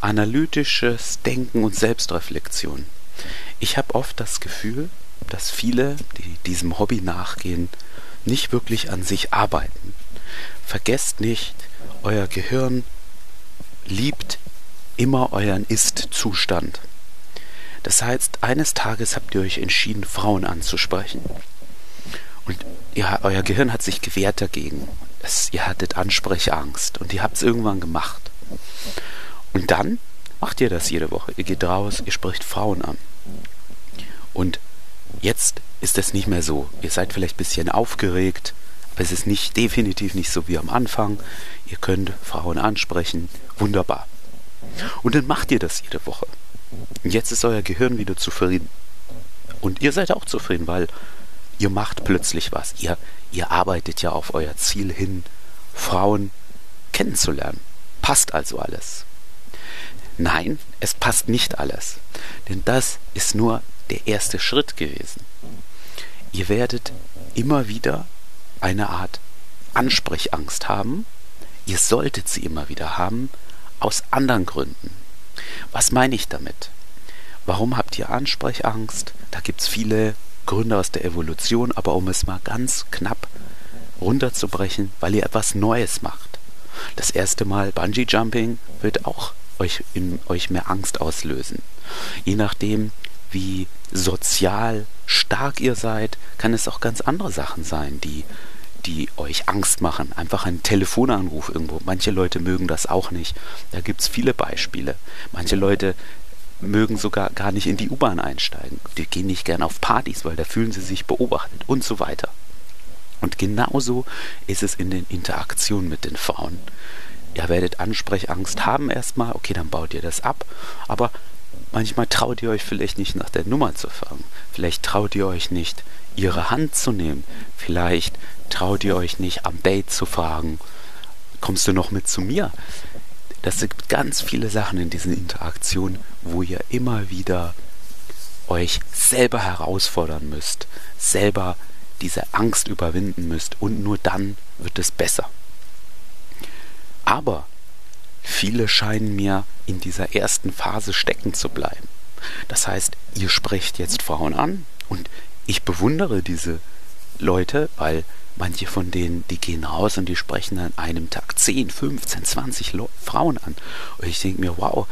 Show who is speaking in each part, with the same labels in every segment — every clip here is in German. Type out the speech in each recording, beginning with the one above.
Speaker 1: analytisches Denken und Selbstreflexion. Ich habe oft das Gefühl, dass viele, die diesem Hobby nachgehen, nicht wirklich an sich arbeiten. Vergesst nicht, euer Gehirn liebt immer euren Ist-Zustand. Das heißt, eines Tages habt ihr euch entschieden, Frauen anzusprechen. Und ihr, euer Gehirn hat sich gewehrt dagegen. Es, ihr hattet Ansprechangst und ihr habt es irgendwann gemacht. Und dann macht ihr das jede Woche. Ihr geht raus, ihr spricht Frauen an. Und jetzt ist es nicht mehr so. Ihr seid vielleicht ein bisschen aufgeregt, aber es ist nicht definitiv nicht so wie am Anfang. Ihr könnt Frauen ansprechen. Wunderbar. Und dann macht ihr das jede Woche. Und jetzt ist euer Gehirn wieder zufrieden. Und ihr seid auch zufrieden, weil ihr macht plötzlich was. Ihr, ihr arbeitet ja auf euer Ziel hin, Frauen kennenzulernen. Passt also alles. Nein, es passt nicht alles. Denn das ist nur der erste Schritt gewesen. Ihr werdet immer wieder eine Art Ansprechangst haben. Ihr solltet sie immer wieder haben, aus anderen Gründen. Was meine ich damit? Warum habt ihr Ansprechangst? Da gibt es viele Gründe aus der Evolution, aber um es mal ganz knapp runterzubrechen, weil ihr etwas Neues macht. Das erste Mal Bungee Jumping wird auch euch in euch mehr Angst auslösen. Je nachdem, wie sozial stark ihr seid, kann es auch ganz andere Sachen sein, die die euch Angst machen. Einfach ein Telefonanruf irgendwo. Manche Leute mögen das auch nicht. Da gibt es viele Beispiele. Manche Leute mögen sogar gar nicht in die U-Bahn einsteigen. Die gehen nicht gern auf Partys, weil da fühlen sie sich beobachtet und so weiter. Und genauso ist es in den Interaktionen mit den Frauen. Ihr werdet Ansprechangst haben erstmal, okay, dann baut ihr das ab, aber manchmal traut ihr euch vielleicht nicht nach der Nummer zu fragen. Vielleicht traut ihr euch nicht, ihre Hand zu nehmen. Vielleicht traut ihr euch nicht am Date zu fragen, kommst du noch mit zu mir? Das sind ganz viele Sachen in diesen Interaktionen, wo ihr immer wieder euch selber herausfordern müsst, selber diese Angst überwinden müsst und nur dann wird es besser. Aber viele scheinen mir in dieser ersten Phase stecken zu bleiben. Das heißt, ihr sprecht jetzt Frauen an und ich bewundere diese Leute, weil manche von denen, die gehen raus und die sprechen an einem Tag 10, 15, 20 Le Frauen an. Und ich denke mir, wow,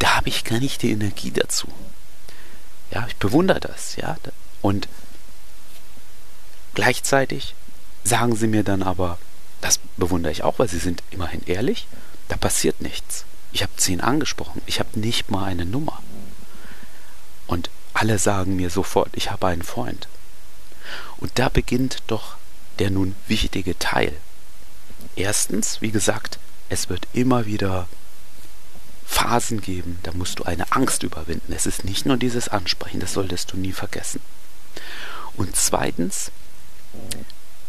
Speaker 1: da habe ich gar nicht die Energie dazu. Ja, ich bewundere das, ja. Und gleichzeitig sagen sie mir dann aber, das bewundere ich auch, weil sie sind immerhin ehrlich, da passiert nichts. Ich habe zehn angesprochen, ich habe nicht mal eine Nummer. Und alle sagen mir sofort, ich habe einen Freund. Und da beginnt doch der nun wichtige Teil. Erstens, wie gesagt, es wird immer wieder Phasen geben, da musst du eine Angst überwinden. Es ist nicht nur dieses Ansprechen, das solltest du nie vergessen. Und zweitens,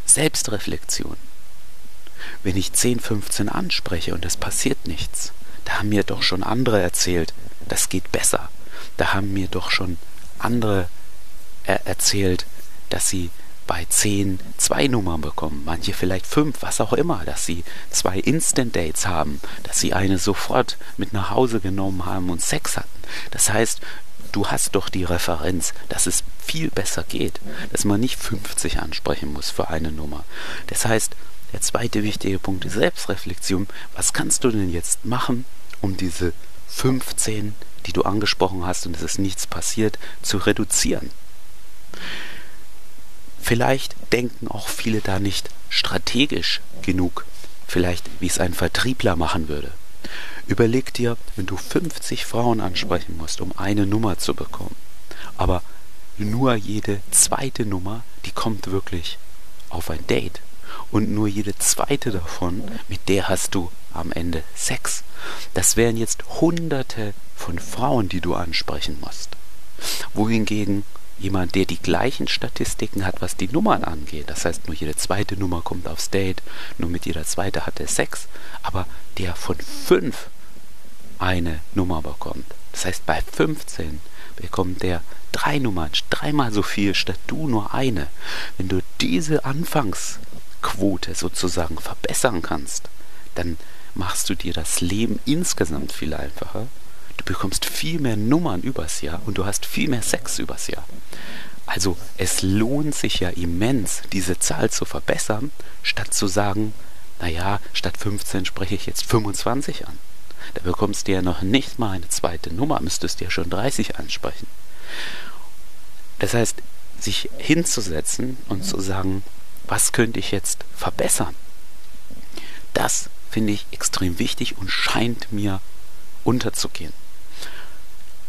Speaker 1: Selbstreflexion. Wenn ich 10, 15 anspreche und es passiert nichts, da haben mir doch schon andere erzählt, das geht besser. Da haben mir doch schon andere er erzählt, dass sie bei 10 zwei Nummern bekommen, manche vielleicht fünf, was auch immer, dass sie zwei Instant Dates haben, dass sie eine sofort mit nach Hause genommen haben und Sex hatten. Das heißt, du hast doch die Referenz, dass es viel besser geht, dass man nicht 50 ansprechen muss für eine Nummer. Das heißt, der zweite wichtige Punkt ist Selbstreflexion. Was kannst du denn jetzt machen, um diese 15, die du angesprochen hast und es ist nichts passiert, zu reduzieren? Vielleicht denken auch viele da nicht strategisch genug, vielleicht wie es ein Vertriebler machen würde. Überleg dir, wenn du 50 Frauen ansprechen musst, um eine Nummer zu bekommen, aber nur jede zweite Nummer, die kommt wirklich auf ein Date. Und nur jede zweite davon, mit der hast du am Ende Sex. Das wären jetzt hunderte von Frauen, die du ansprechen musst. Wohingegen jemand, der die gleichen Statistiken hat, was die Nummern angeht. Das heißt, nur jede zweite Nummer kommt aufs Date, nur mit jeder zweite hat er Sex, aber der von fünf eine Nummer bekommt. Das heißt, bei 15 bekommt der drei Nummern, dreimal so viel statt du nur eine. Wenn du diese Anfangsquote sozusagen verbessern kannst, dann machst du dir das Leben insgesamt viel einfacher. Du bekommst viel mehr Nummern übers Jahr und du hast viel mehr Sex übers Jahr. Also es lohnt sich ja immens, diese Zahl zu verbessern, statt zu sagen, naja, statt 15 spreche ich jetzt 25 an. Da bekommst du ja noch nicht mal eine zweite Nummer, müsstest du ja schon 30 ansprechen. Das heißt, sich hinzusetzen und zu sagen, was könnte ich jetzt verbessern? Das finde ich extrem wichtig und scheint mir unterzugehen.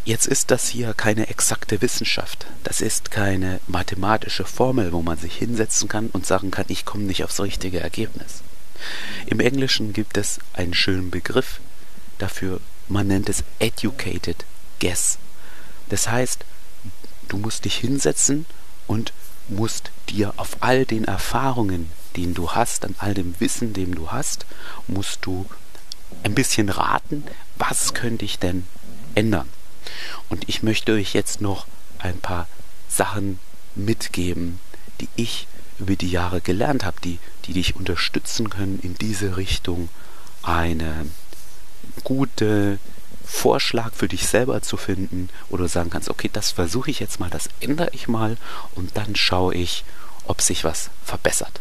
Speaker 1: Jetzt ist das hier keine exakte Wissenschaft. Das ist keine mathematische Formel, wo man sich hinsetzen kann und sagen kann, ich komme nicht aufs richtige Ergebnis. Im Englischen gibt es einen schönen Begriff dafür, man nennt es educated guess. Das heißt, du musst dich hinsetzen und musst dir auf all den Erfahrungen, den du hast, an all dem Wissen, dem du hast, musst du ein bisschen raten, was könnte ich denn ändern. Und ich möchte euch jetzt noch ein paar Sachen mitgeben, die ich über die Jahre gelernt habe, die, die dich unterstützen können, in diese Richtung eine gute Vorschlag für dich selber zu finden oder sagen kannst, okay, das versuche ich jetzt mal, das ändere ich mal und dann schaue ich, ob sich was verbessert.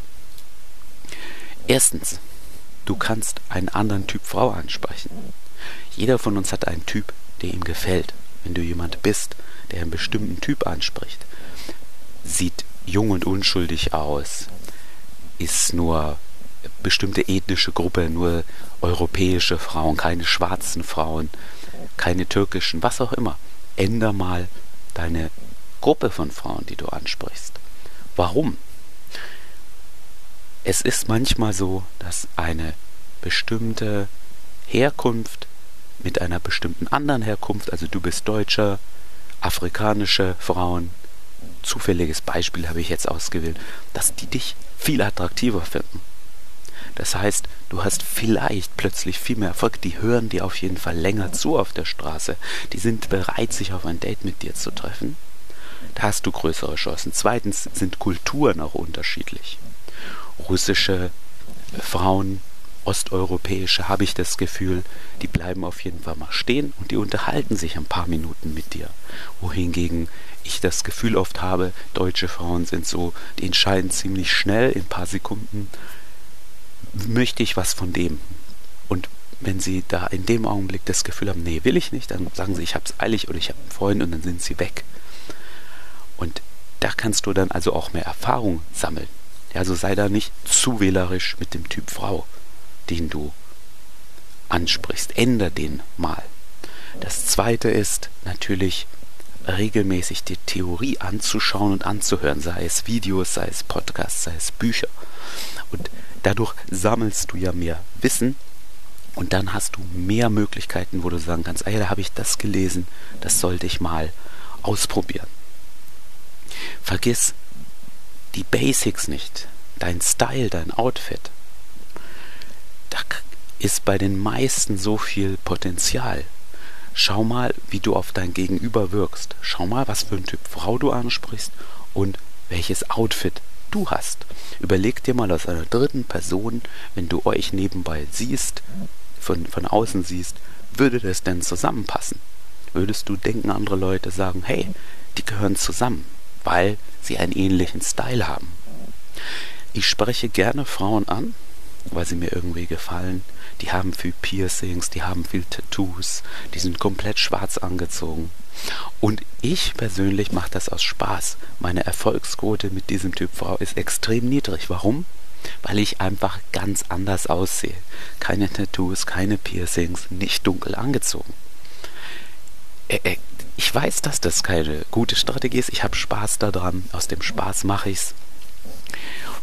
Speaker 1: Erstens, du kannst einen anderen Typ Frau ansprechen. Jeder von uns hat einen Typ, der ihm gefällt. Wenn du jemand bist, der einen bestimmten Typ anspricht, sieht jung und unschuldig aus, ist nur bestimmte ethnische Gruppe, nur europäische Frauen, keine schwarzen Frauen, keine türkischen, was auch immer. Änder mal deine Gruppe von Frauen, die du ansprichst. Warum? Es ist manchmal so, dass eine bestimmte Herkunft mit einer bestimmten anderen Herkunft, also du bist Deutscher, afrikanische Frauen, zufälliges Beispiel habe ich jetzt ausgewählt, dass die dich viel attraktiver finden. Das heißt, du hast vielleicht plötzlich viel mehr Erfolg. Die hören dir auf jeden Fall länger zu auf der Straße. Die sind bereit, sich auf ein Date mit dir zu treffen. Da hast du größere Chancen. Zweitens sind Kulturen auch unterschiedlich. Russische Frauen osteuropäische, habe ich das Gefühl, die bleiben auf jeden Fall mal stehen und die unterhalten sich ein paar Minuten mit dir. Wohingegen ich das Gefühl oft habe, deutsche Frauen sind so, die entscheiden ziemlich schnell in ein paar Sekunden, möchte ich was von dem. Und wenn sie da in dem Augenblick das Gefühl haben, nee, will ich nicht, dann sagen sie, ich habe es eilig oder ich habe einen Freund und dann sind sie weg. Und da kannst du dann also auch mehr Erfahrung sammeln. Also sei da nicht zu wählerisch mit dem Typ Frau den du ansprichst. Änder den mal. Das zweite ist natürlich regelmäßig die Theorie anzuschauen und anzuhören, sei es Videos, sei es Podcasts, sei es Bücher. Und dadurch sammelst du ja mehr Wissen und dann hast du mehr Möglichkeiten, wo du sagen kannst, ah ja, da habe ich das gelesen, das sollte ich mal ausprobieren. Vergiss die Basics nicht, dein Style, dein Outfit da ist bei den meisten so viel Potenzial. Schau mal, wie du auf dein Gegenüber wirkst. Schau mal, was für ein Typ Frau du ansprichst und welches Outfit du hast. Überleg dir mal aus einer dritten Person, wenn du euch nebenbei siehst, von, von außen siehst, würde das denn zusammenpassen? Würdest du denken, andere Leute sagen, hey, die gehören zusammen, weil sie einen ähnlichen Style haben? Ich spreche gerne Frauen an, weil sie mir irgendwie gefallen. Die haben viel Piercings, die haben viel Tattoos, die sind komplett schwarz angezogen. Und ich persönlich mache das aus Spaß. Meine Erfolgsquote mit diesem Typ Frau ist extrem niedrig. Warum? Weil ich einfach ganz anders aussehe. Keine Tattoos, keine Piercings, nicht dunkel angezogen. Ich weiß, dass das keine gute Strategie ist. Ich habe Spaß daran. Aus dem Spaß mache ich's.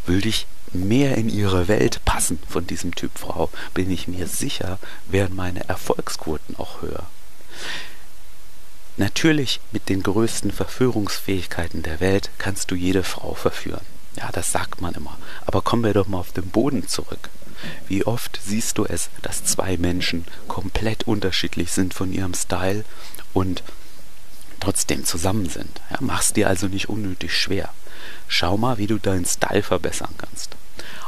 Speaker 1: Würde ich mehr in ihre Welt passen von diesem Typ Frau, bin ich mir sicher, wären meine Erfolgsquoten auch höher. Natürlich mit den größten Verführungsfähigkeiten der Welt kannst du jede Frau verführen. Ja, das sagt man immer. Aber kommen wir doch mal auf den Boden zurück. Wie oft siehst du es, dass zwei Menschen komplett unterschiedlich sind von ihrem Style und trotzdem zusammen sind. Ja, mach's dir also nicht unnötig schwer. Schau mal, wie du deinen Style verbessern kannst.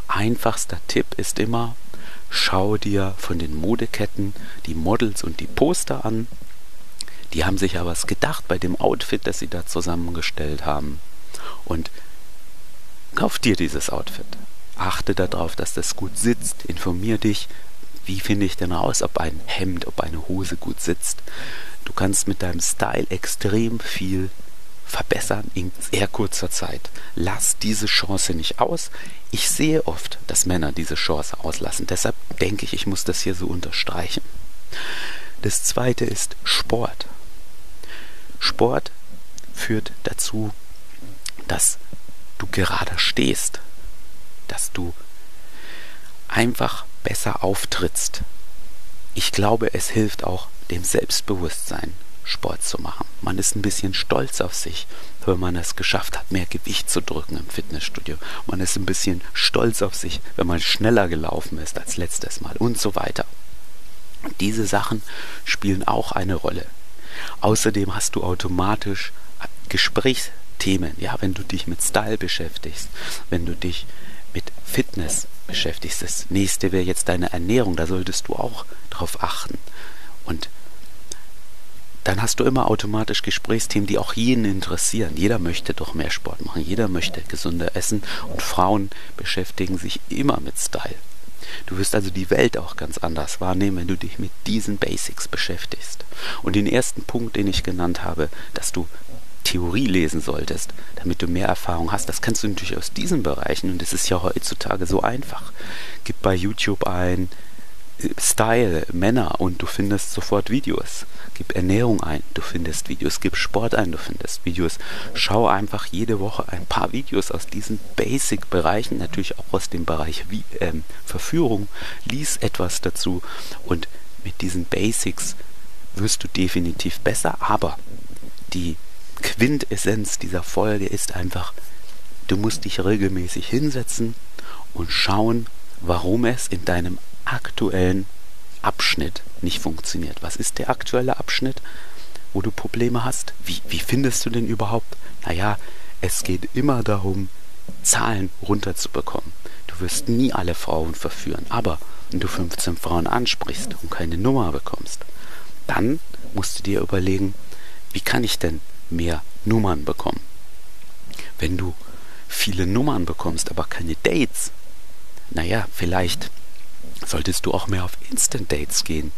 Speaker 1: Einfachster Tipp ist immer, schau dir von den Modeketten die Models und die Poster an. Die haben sich ja was gedacht bei dem Outfit, das sie da zusammengestellt haben. Und kauf dir dieses Outfit. Achte darauf, dass das gut sitzt. Informier dich, wie finde ich denn raus, ob ein Hemd, ob eine Hose gut sitzt. Du kannst mit deinem Style extrem viel verbessern in sehr kurzer Zeit. Lass diese Chance nicht aus. Ich sehe oft, dass Männer diese Chance auslassen. Deshalb denke ich, ich muss das hier so unterstreichen. Das zweite ist Sport. Sport führt dazu, dass du gerade stehst, dass du einfach besser auftrittst. Ich glaube, es hilft auch dem Selbstbewusstsein, Sport zu machen. Man ist ein bisschen stolz auf sich, wenn man es geschafft hat, mehr Gewicht zu drücken im Fitnessstudio. Man ist ein bisschen stolz auf sich, wenn man schneller gelaufen ist als letztes Mal und so weiter. Diese Sachen spielen auch eine Rolle. Außerdem hast du automatisch Gesprächsthemen, ja, wenn du dich mit Style beschäftigst, wenn du dich mit Fitness beschäftigst. Das nächste wäre jetzt deine Ernährung, da solltest du auch drauf achten. Und dann hast du immer automatisch Gesprächsthemen, die auch jeden interessieren. Jeder möchte doch mehr Sport machen, jeder möchte gesünder essen und Frauen beschäftigen sich immer mit Style. Du wirst also die Welt auch ganz anders wahrnehmen, wenn du dich mit diesen Basics beschäftigst. Und den ersten Punkt, den ich genannt habe, dass du Theorie lesen solltest, damit du mehr Erfahrung hast, das kannst du natürlich aus diesen Bereichen und es ist ja heutzutage so einfach. Gib bei YouTube ein Style, Männer und du findest sofort Videos. Gib Ernährung ein, du findest Videos. Gib Sport ein, du findest Videos. Schau einfach jede Woche ein paar Videos aus diesen Basic-Bereichen, natürlich auch aus dem Bereich wie, ähm, Verführung. Lies etwas dazu und mit diesen Basics wirst du definitiv besser, aber die Quintessenz dieser Folge ist einfach, du musst dich regelmäßig hinsetzen und schauen, warum es in deinem aktuellen Abschnitt nicht funktioniert. Was ist der aktuelle Abschnitt, wo du Probleme hast? Wie, wie findest du den überhaupt? Naja, es geht immer darum, Zahlen runterzubekommen. Du wirst nie alle Frauen verführen, aber wenn du 15 Frauen ansprichst und keine Nummer bekommst, dann musst du dir überlegen, wie kann ich denn mehr Nummern bekommen? Wenn du viele Nummern bekommst, aber keine Dates, naja, vielleicht solltest du auch mehr auf Instant Dates gehen,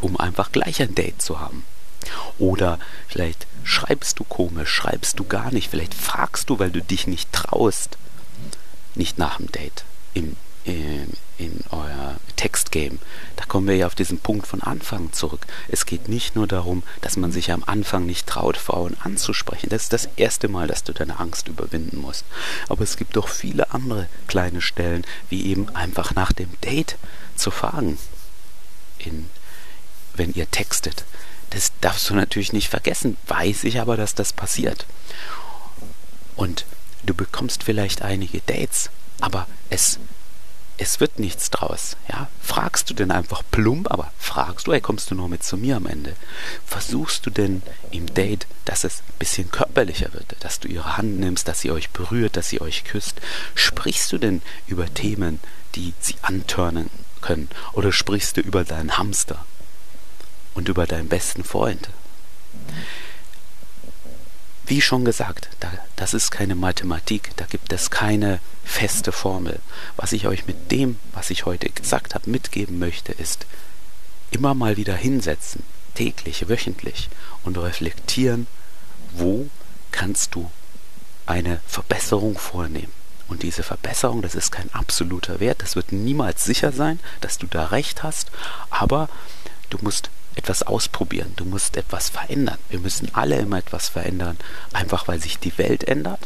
Speaker 1: um einfach gleich ein Date zu haben. Oder vielleicht schreibst du komisch, schreibst du gar nicht, vielleicht fragst du, weil du dich nicht traust, nicht nach dem Date im in, in euer Textgame. Da kommen wir ja auf diesen Punkt von Anfang zurück. Es geht nicht nur darum, dass man sich am Anfang nicht traut, Frauen anzusprechen. Das ist das erste Mal, dass du deine Angst überwinden musst. Aber es gibt doch viele andere kleine Stellen, wie eben einfach nach dem Date zu fragen, in, wenn ihr textet. Das darfst du natürlich nicht vergessen. Weiß ich aber, dass das passiert. Und du bekommst vielleicht einige Dates, aber es es wird nichts draus. Ja? Fragst du denn einfach plump, aber fragst du, hey, kommst du nur mit zu mir am Ende? Versuchst du denn im Date, dass es ein bisschen körperlicher wird, dass du ihre Hand nimmst, dass sie euch berührt, dass sie euch küsst? Sprichst du denn über Themen, die sie antörnen können? Oder sprichst du über deinen Hamster und über deinen besten Freund? Wie schon gesagt, da, das ist keine Mathematik, da gibt es keine feste Formel. Was ich euch mit dem, was ich heute gesagt habe, mitgeben möchte, ist immer mal wieder hinsetzen, täglich, wöchentlich und reflektieren, wo kannst du eine Verbesserung vornehmen. Und diese Verbesserung, das ist kein absoluter Wert, das wird niemals sicher sein, dass du da recht hast, aber du musst etwas ausprobieren, du musst etwas verändern. Wir müssen alle immer etwas verändern, einfach weil sich die Welt ändert.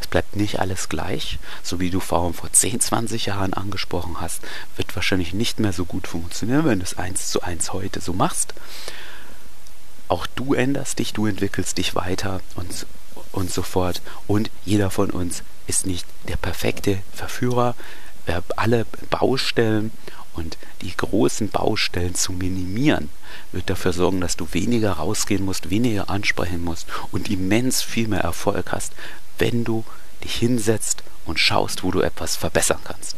Speaker 1: Es bleibt nicht alles gleich, so wie du vor 10, 20 Jahren angesprochen hast, wird wahrscheinlich nicht mehr so gut funktionieren, wenn du es eins zu eins heute so machst. Auch du änderst dich, du entwickelst dich weiter und, und so fort. Und jeder von uns ist nicht der perfekte Verführer. Wir haben alle Baustellen und die großen Baustellen zu minimieren, wird dafür sorgen, dass du weniger rausgehen musst, weniger ansprechen musst und immens viel mehr Erfolg hast, wenn du dich hinsetzt und schaust, wo du etwas verbessern kannst.